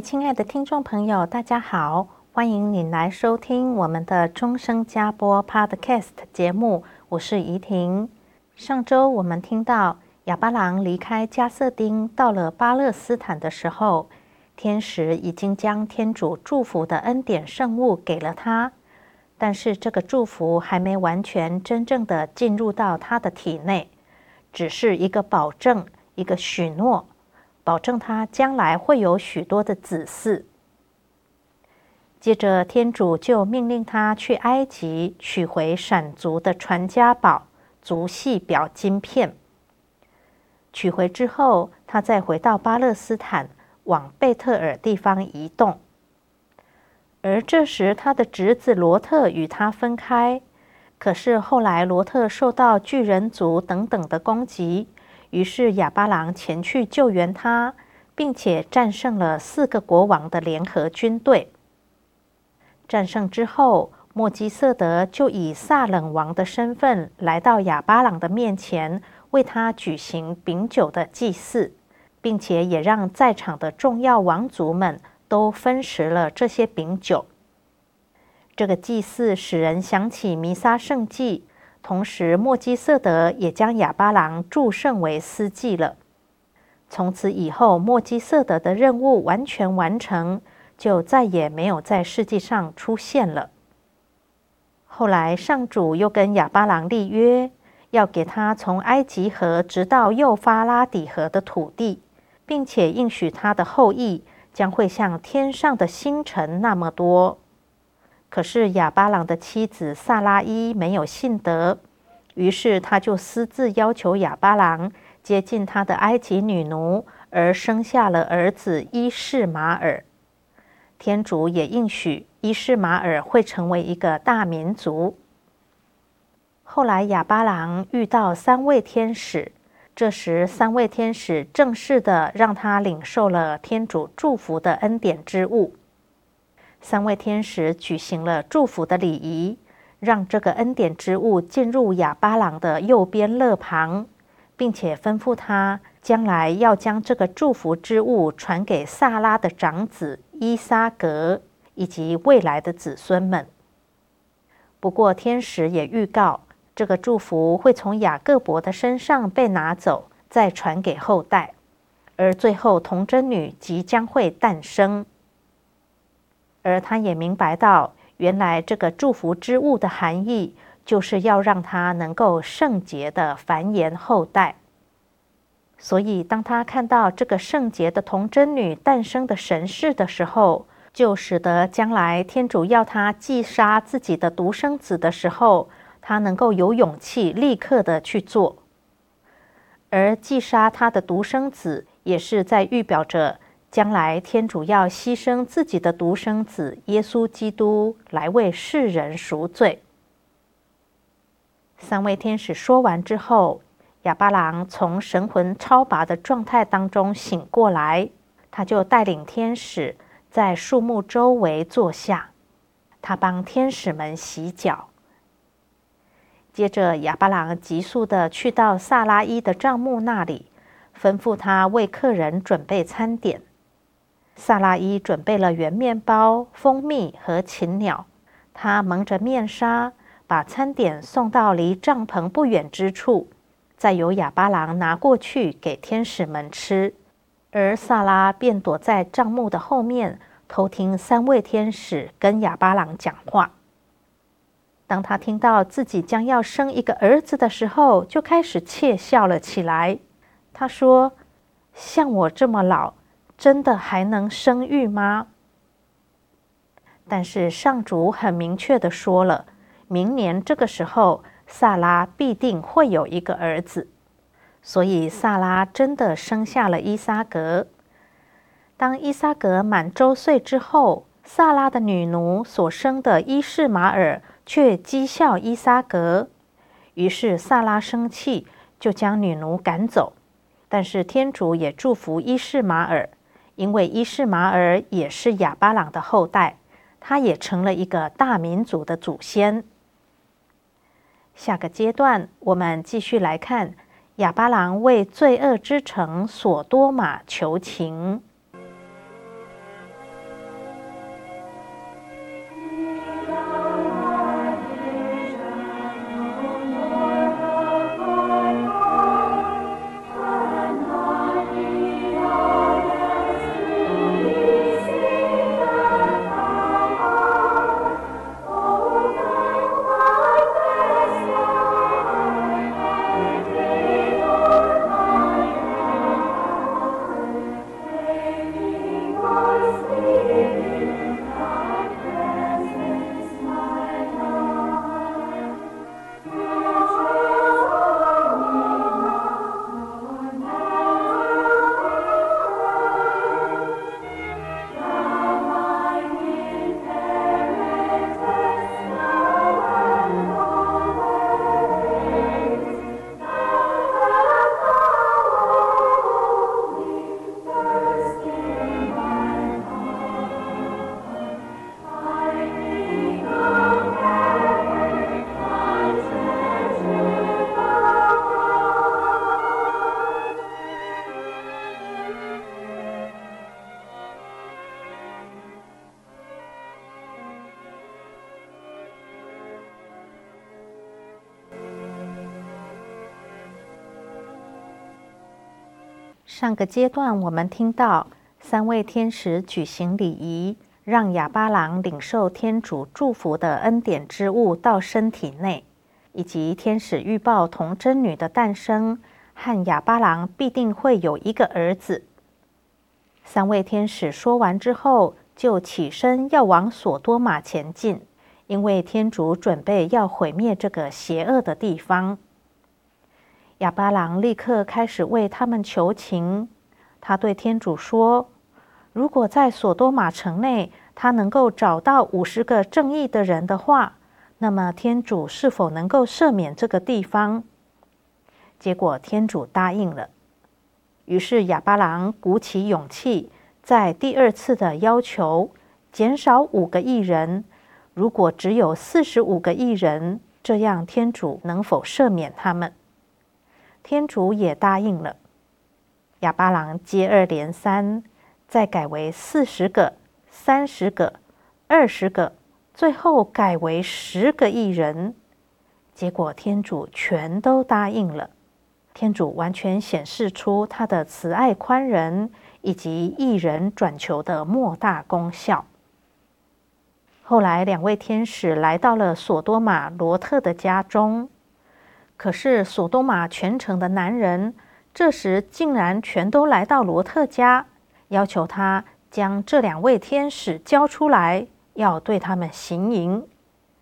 亲爱的听众朋友，大家好，欢迎你来收听我们的钟声加播 Podcast 节目，我是怡婷。上周我们听到亚巴郎离开加瑟丁，到了巴勒斯坦的时候，天使已经将天主祝福的恩典圣物给了他，但是这个祝福还没完全真正的进入到他的体内，只是一个保证，一个许诺。保证他将来会有许多的子嗣。接着，天主就命令他去埃及取回闪族的传家宝族系表晶片。取回之后，他再回到巴勒斯坦，往贝特尔地方移动。而这时，他的侄子罗特与他分开。可是后来，罗特受到巨人族等等的攻击。于是亚巴郎前去救援他，并且战胜了四个国王的联合军队。战胜之后，莫基瑟德就以萨冷王的身份来到亚巴郎的面前，为他举行饼酒的祭祀，并且也让在场的重要王族们都分食了这些饼酒。这个祭祀使人想起弥撒圣祭。同时，莫基瑟德也将亚巴郎祝圣为司祭了。从此以后，莫基瑟德的任务完全完成，就再也没有在世界上出现了。后来，上主又跟亚巴郎立约，要给他从埃及河直到幼发拉底河的土地，并且应许他的后裔将会像天上的星辰那么多。可是亚巴郎的妻子萨拉伊没有信德，于是他就私自要求亚巴郎接近他的埃及女奴，而生下了儿子伊士玛尔。天主也应许伊士玛尔会成为一个大民族。后来亚巴郎遇到三位天使，这时三位天使正式的让他领受了天主祝福的恩典之物。三位天使举行了祝福的礼仪，让这个恩典之物进入亚巴郎的右边肋旁，并且吩咐他将来要将这个祝福之物传给萨拉的长子伊撒格以及未来的子孙们。不过，天使也预告，这个祝福会从雅各伯的身上被拿走，再传给后代，而最后童贞女即将会诞生。而他也明白到，原来这个祝福之物的含义，就是要让他能够圣洁的繁衍后代。所以，当他看到这个圣洁的童贞女诞生的神事的时候，就使得将来天主要他祭杀自己的独生子的时候，他能够有勇气立刻的去做。而祭杀他的独生子，也是在预表着。将来天主要牺牲自己的独生子耶稣基督来为世人赎罪。三位天使说完之后，亚巴郎从神魂超拔的状态当中醒过来，他就带领天使在树木周围坐下，他帮天使们洗脚。接着，亚巴郎急速的去到萨拉伊的帐幕那里，吩咐他为客人准备餐点。萨拉伊准备了圆面包、蜂蜜和禽鸟。他蒙着面纱，把餐点送到离帐篷不远之处，再由亚巴郎拿过去给天使们吃。而萨拉便躲在帐幕的后面，偷听三位天使跟亚巴郎讲话。当他听到自己将要生一个儿子的时候，就开始窃笑了起来。他说：“像我这么老，真的还能生育吗？”但是上主很明确地说了，明年这个时候，萨拉必定会有一个儿子。所以萨拉真的生下了依撒格。当依撒格满周岁之后，萨拉的女奴所生的伊士马尔却讥笑依撒格，于是萨拉生气，就将女奴赶走。但是天主也祝福伊士马尔，因为伊士玛尔也是亚巴朗的后代，他也成了一个大民族的祖先。下个阶段，我们继续来看亚巴郎为罪恶之城索多玛求情。上个阶段，我们听到三位天使举行礼仪，让亚巴郎领受天主祝福的恩典之物到身体内，以及天使预报童贞女的诞生和亚巴郎必定会有一个儿子。三位天使说完之后，就起身要往索多玛前进，因为天主准备要毁灭这个邪恶的地方。亚巴郎立刻开始为他们求情。他对天主说：“如果在索多玛城内，他能够找到五十个正义的人的话，那么天主是否能够赦免这个地方？”结果天主答应了。于是亚巴郎鼓起勇气，在第二次的要求减少五个义人。如果只有四十五个义人，这样天主能否赦免他们？天主也答应了，亚巴郎接二连三，再改为四十个、三十个、二十个，最后改为十个义人。结果天主全都答应了，天主完全显示出他的慈爱宽仁以及义人转求的莫大功效。后来，两位天使来到了索多玛罗特的家中。可是，索多玛全城的男人这时竟然全都来到罗特家，要求他将这两位天使交出来，要对他们行淫。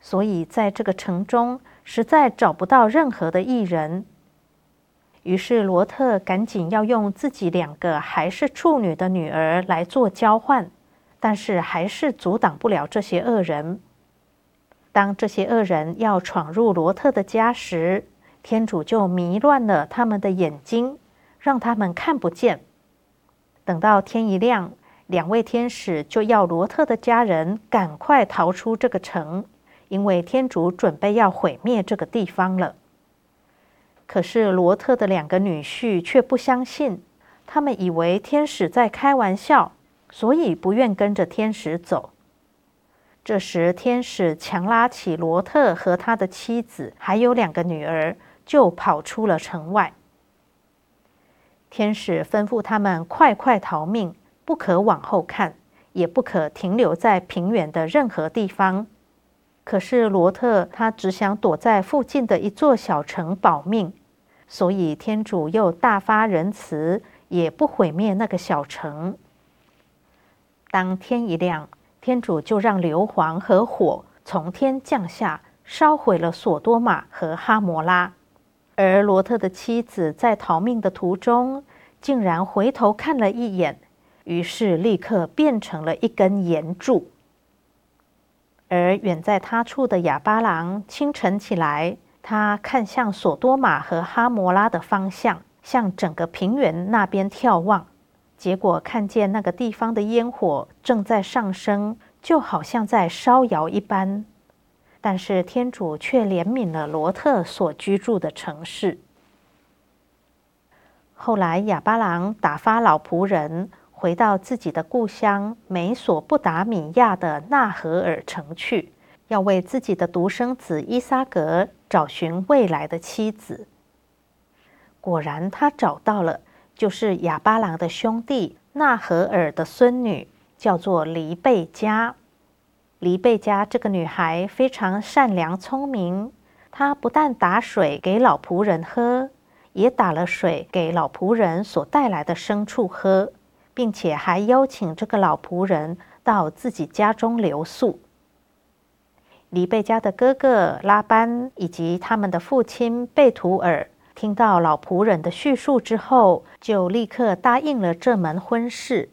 所以，在这个城中实在找不到任何的义人。于是，罗特赶紧要用自己两个还是处女的女儿来做交换，但是还是阻挡不了这些恶人。当这些恶人要闯入罗特的家时，天主就迷乱了他们的眼睛，让他们看不见。等到天一亮，两位天使就要罗特的家人赶快逃出这个城，因为天主准备要毁灭这个地方了。可是罗特的两个女婿却不相信，他们以为天使在开玩笑，所以不愿跟着天使走。这时，天使强拉起罗特和他的妻子，还有两个女儿。就跑出了城外。天使吩咐他们快快逃命，不可往后看，也不可停留在平原的任何地方。可是罗特他只想躲在附近的一座小城保命，所以天主又大发仁慈，也不毁灭那个小城。当天一亮，天主就让硫磺和火从天降下，烧毁了索多玛和哈摩拉。而罗特的妻子在逃命的途中，竟然回头看了一眼，于是立刻变成了一根岩柱。而远在他处的哑巴郎，清晨起来，他看向索多玛和哈摩拉的方向，向整个平原那边眺望，结果看见那个地方的烟火正在上升，就好像在烧窑一般。但是天主却怜悯了罗特所居住的城市。后来亚巴郎打发老仆人回到自己的故乡美索不达米亚的纳荷尔城去，要为自己的独生子依撒格找寻未来的妻子。果然，他找到了，就是亚巴郎的兄弟纳荷尔的孙女，叫做黎贝加。黎贝加这个女孩非常善良聪明，她不但打水给老仆人喝，也打了水给老仆人所带来的牲畜喝，并且还邀请这个老仆人到自己家中留宿。黎贝加的哥哥拉班以及他们的父亲贝图尔听到老仆人的叙述之后，就立刻答应了这门婚事。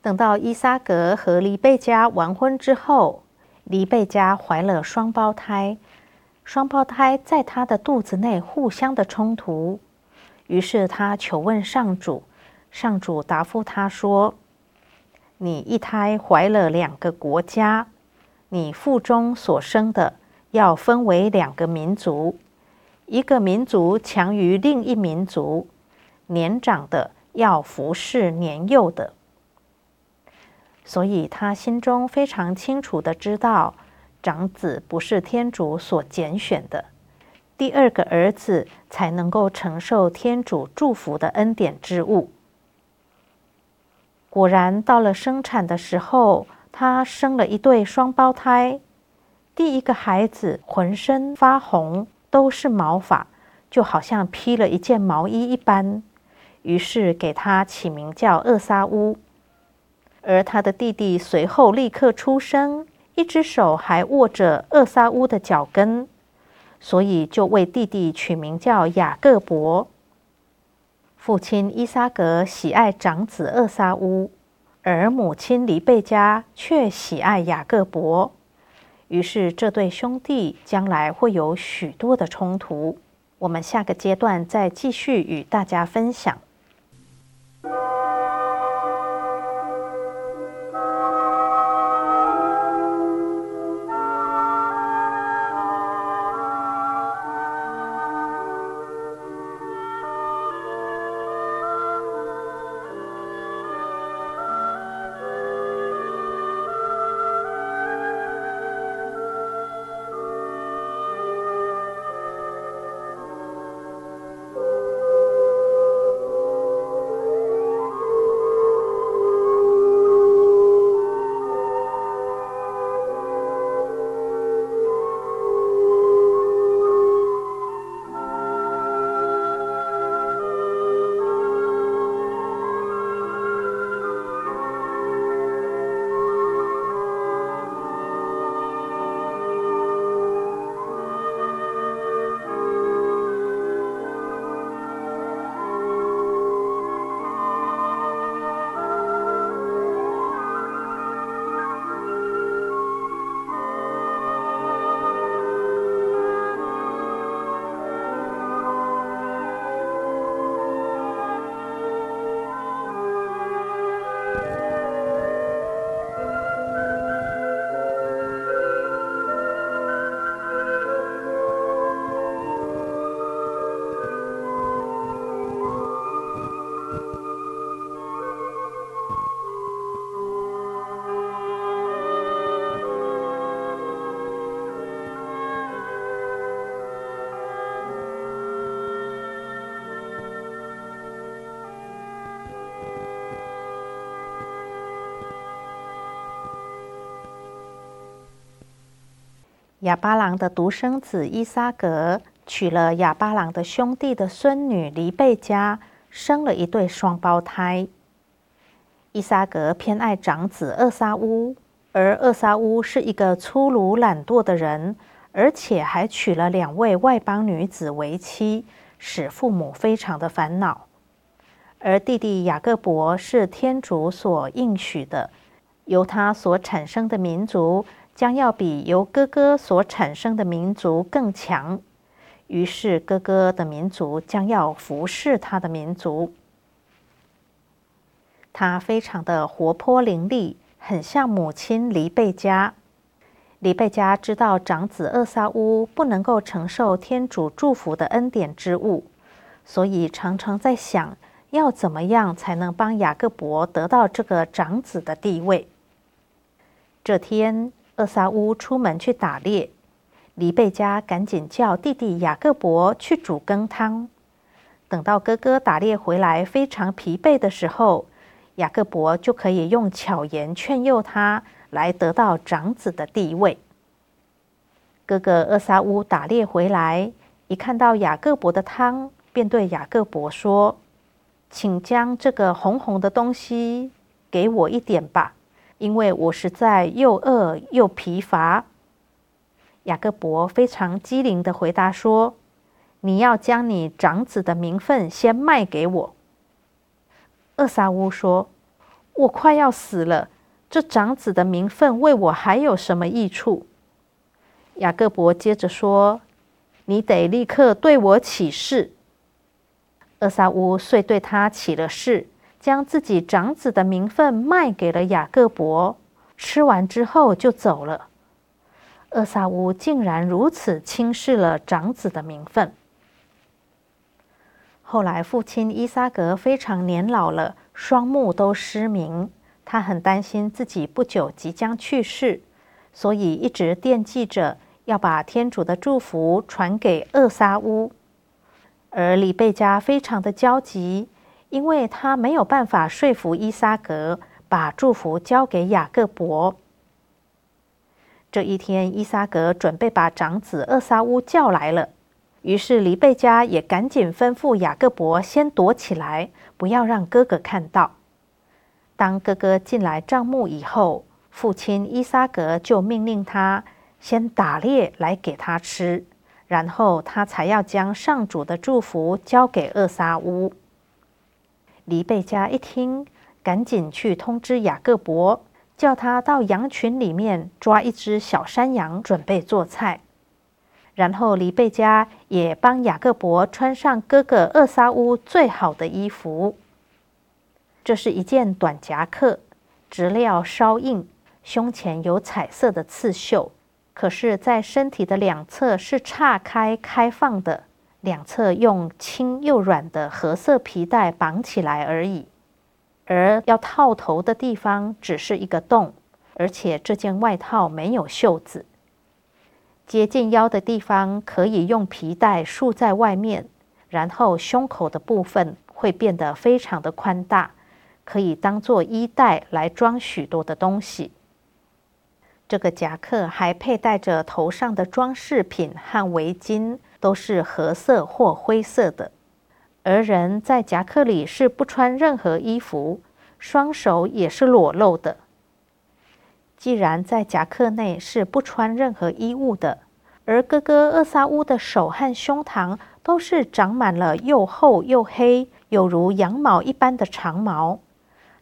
等到依撒格和黎贝加完婚之后，黎贝加怀了双胞胎，双胞胎在她的肚子内互相的冲突，于是她求问上主，上主答复她说：“你一胎怀了两个国家，你腹中所生的要分为两个民族，一个民族强于另一民族，年长的要服侍年幼的。”所以他心中非常清楚地知道，长子不是天主所拣选的，第二个儿子才能够承受天主祝福的恩典之物。果然，到了生产的时候，他生了一对双胞胎。第一个孩子浑身发红，都是毛发，就好像披了一件毛衣一般，于是给他起名叫厄撒乌。而他的弟弟随后立刻出生，一只手还握着厄撒乌的脚跟，所以就为弟弟取名叫雅各伯。父亲伊撒格喜爱长子厄撒乌，而母亲黎贝加却喜爱雅各伯，于是这对兄弟将来会有许多的冲突。我们下个阶段再继续与大家分享。亚巴郎的独生子伊撒格娶了亚巴郎的兄弟的孙女黎贝加，生了一对双胞胎。伊撒格偏爱长子厄萨乌，而厄萨乌是一个粗鲁懒惰的人，而且还娶了两位外邦女子为妻，使父母非常的烦恼。而弟弟雅各伯是天主所应许的，由他所产生的民族将要比由哥哥所产生的民族更强，于是哥哥的民族将要服侍他的民族。他非常的活泼伶俐，很像母亲黎贝加。黎贝加知道长子厄撒乌不能够承受天主祝福的恩典之物，所以常常在想。要怎么样才能帮雅各伯得到这个长子的地位？这天，厄撒乌出门去打猎，黎贝加赶紧叫弟弟雅各伯去煮羹汤。等到哥哥打猎回来非常疲惫的时候，雅各伯就可以用巧言劝诱他来得到长子的地位。哥哥厄撒乌打猎回来，一看到雅各伯的汤，便对雅各伯说。请将这个红红的东西给我一点吧，因为我实在又饿又疲乏。雅各伯非常机灵的回答说：“你要将你长子的名分先卖给我。”厄撒乌说：“我快要死了，这长子的名分为我还有什么益处？”雅各伯接着说：“你得立刻对我起誓。”厄撒乌遂对他起了誓，将自己长子的名分卖给了雅各伯，吃完之后就走了。厄撒乌竟然如此轻视了长子的名分。后来，父亲伊撒格非常年老了，双目都失明，他很担心自己不久即将去世，所以一直惦记着要把天主的祝福传给厄撒乌。而李贝加非常的焦急，因为他没有办法说服伊撒格把祝福交给雅各伯。这一天，伊撒格准备把长子厄萨乌叫来了，于是黎贝加也赶紧吩咐雅各伯先躲起来，不要让哥哥看到。当哥哥进来帐幕以后，父亲伊撒格就命令他先打猎来给他吃。然后他才要将上主的祝福交给厄萨乌。黎贝加一听，赶紧去通知雅各伯，叫他到羊群里面抓一只小山羊，准备做菜。然后黎贝加也帮雅各伯穿上哥哥厄撒乌最好的衣服。这是一件短夹克，质料稍硬，胸前有彩色的刺绣。可是，在身体的两侧是岔开开放的，两侧用轻又软的褐色皮带绑起来而已。而要套头的地方只是一个洞，而且这件外套没有袖子。接近腰的地方可以用皮带束在外面，然后胸口的部分会变得非常的宽大，可以当做衣袋来装许多的东西。这个夹克还佩戴着头上的装饰品和围巾，都是褐色或灰色的。而人在夹克里是不穿任何衣服，双手也是裸露的。既然在夹克内是不穿任何衣物的，而哥哥厄萨乌的手和胸膛都是长满了又厚又黑，有如羊毛一般的长毛，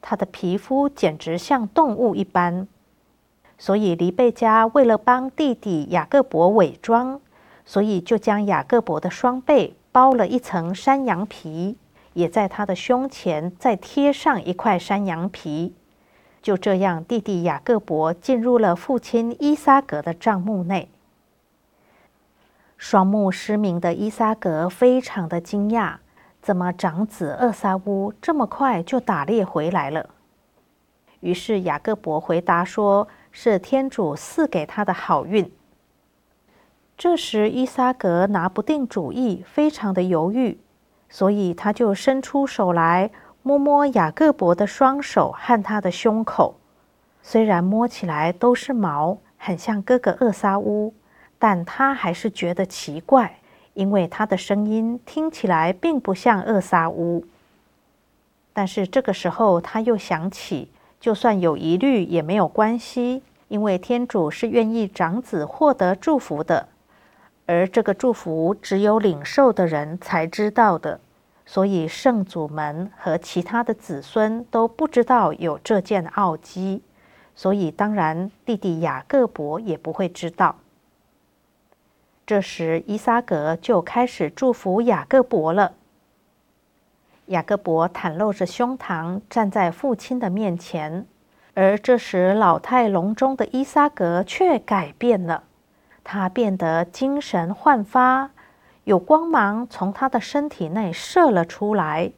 他的皮肤简直像动物一般。所以黎贝加为了帮弟弟雅各伯伪装，所以就将雅各伯的双背包了一层山羊皮，也在他的胸前再贴上一块山羊皮。就这样，弟弟雅各伯进入了父亲伊撒格的帐幕内。双目失明的伊撒格非常的惊讶，怎么长子厄撒乌这么快就打猎回来了？于是雅各伯回答说。是天主赐给他的好运。这时，伊撒格拿不定主意，非常的犹豫，所以他就伸出手来摸摸雅各伯的双手和他的胸口。虽然摸起来都是毛，很像哥哥厄撒乌，但他还是觉得奇怪，因为他的声音听起来并不像厄撒乌。但是这个时候，他又想起，就算有疑虑也没有关系，因为天主是愿意长子获得祝福的，而这个祝福只有领受的人才知道的。所以，圣祖们和其他的子孙都不知道有这件奥迹，所以当然弟弟雅各伯也不会知道。这时，伊撒格就开始祝福雅各伯了。雅各伯袒露着胸膛站在父亲的面前，而这时老态龙钟的伊撒格却改变了，他变得精神焕发。有光芒从他的身体内射了出来，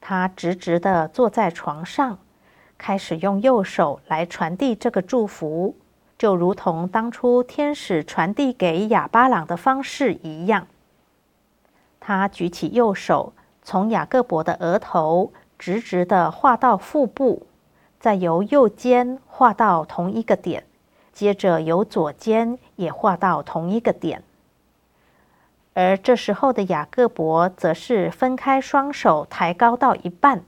他直直地坐在床上，开始用右手来传递这个祝福，就如同当初天使传递给亚巴朗的方式一样。他举起右手，从雅各伯的额头直直地画到腹部，再由右肩画到同一个点，接着由左肩也画到同一个点。而这时候的雅各伯则是分开双手，抬高到一半，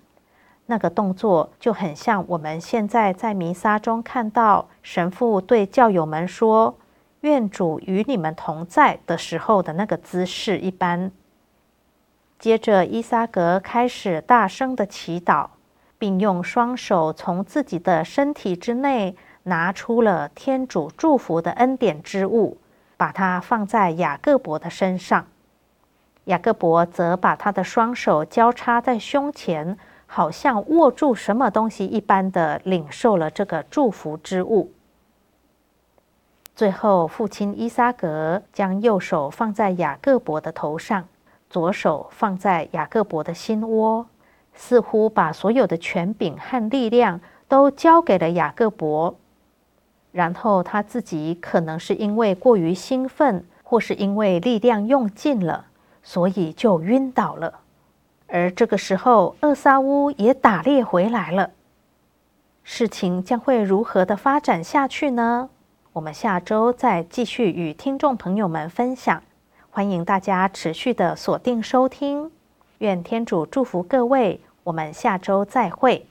那个动作就很像我们现在在弥撒中看到神父对教友们说“愿主与你们同在”的时候的那个姿势一般。接着，伊萨格开始大声的祈祷，并用双手从自己的身体之内拿出了天主祝福的恩典之物。把它放在雅各伯的身上，雅各伯则把他的双手交叉在胸前，好像握住什么东西一般的领受了这个祝福之物。最后，父亲伊萨格将右手放在雅各伯的头上，左手放在雅各伯的心窝，似乎把所有的权柄和力量都交给了雅各伯。然后他自己可能是因为过于兴奋，或是因为力量用尽了，所以就晕倒了。而这个时候，厄撒乌也打猎回来了。事情将会如何的发展下去呢？我们下周再继续与听众朋友们分享。欢迎大家持续的锁定收听。愿天主祝福各位，我们下周再会。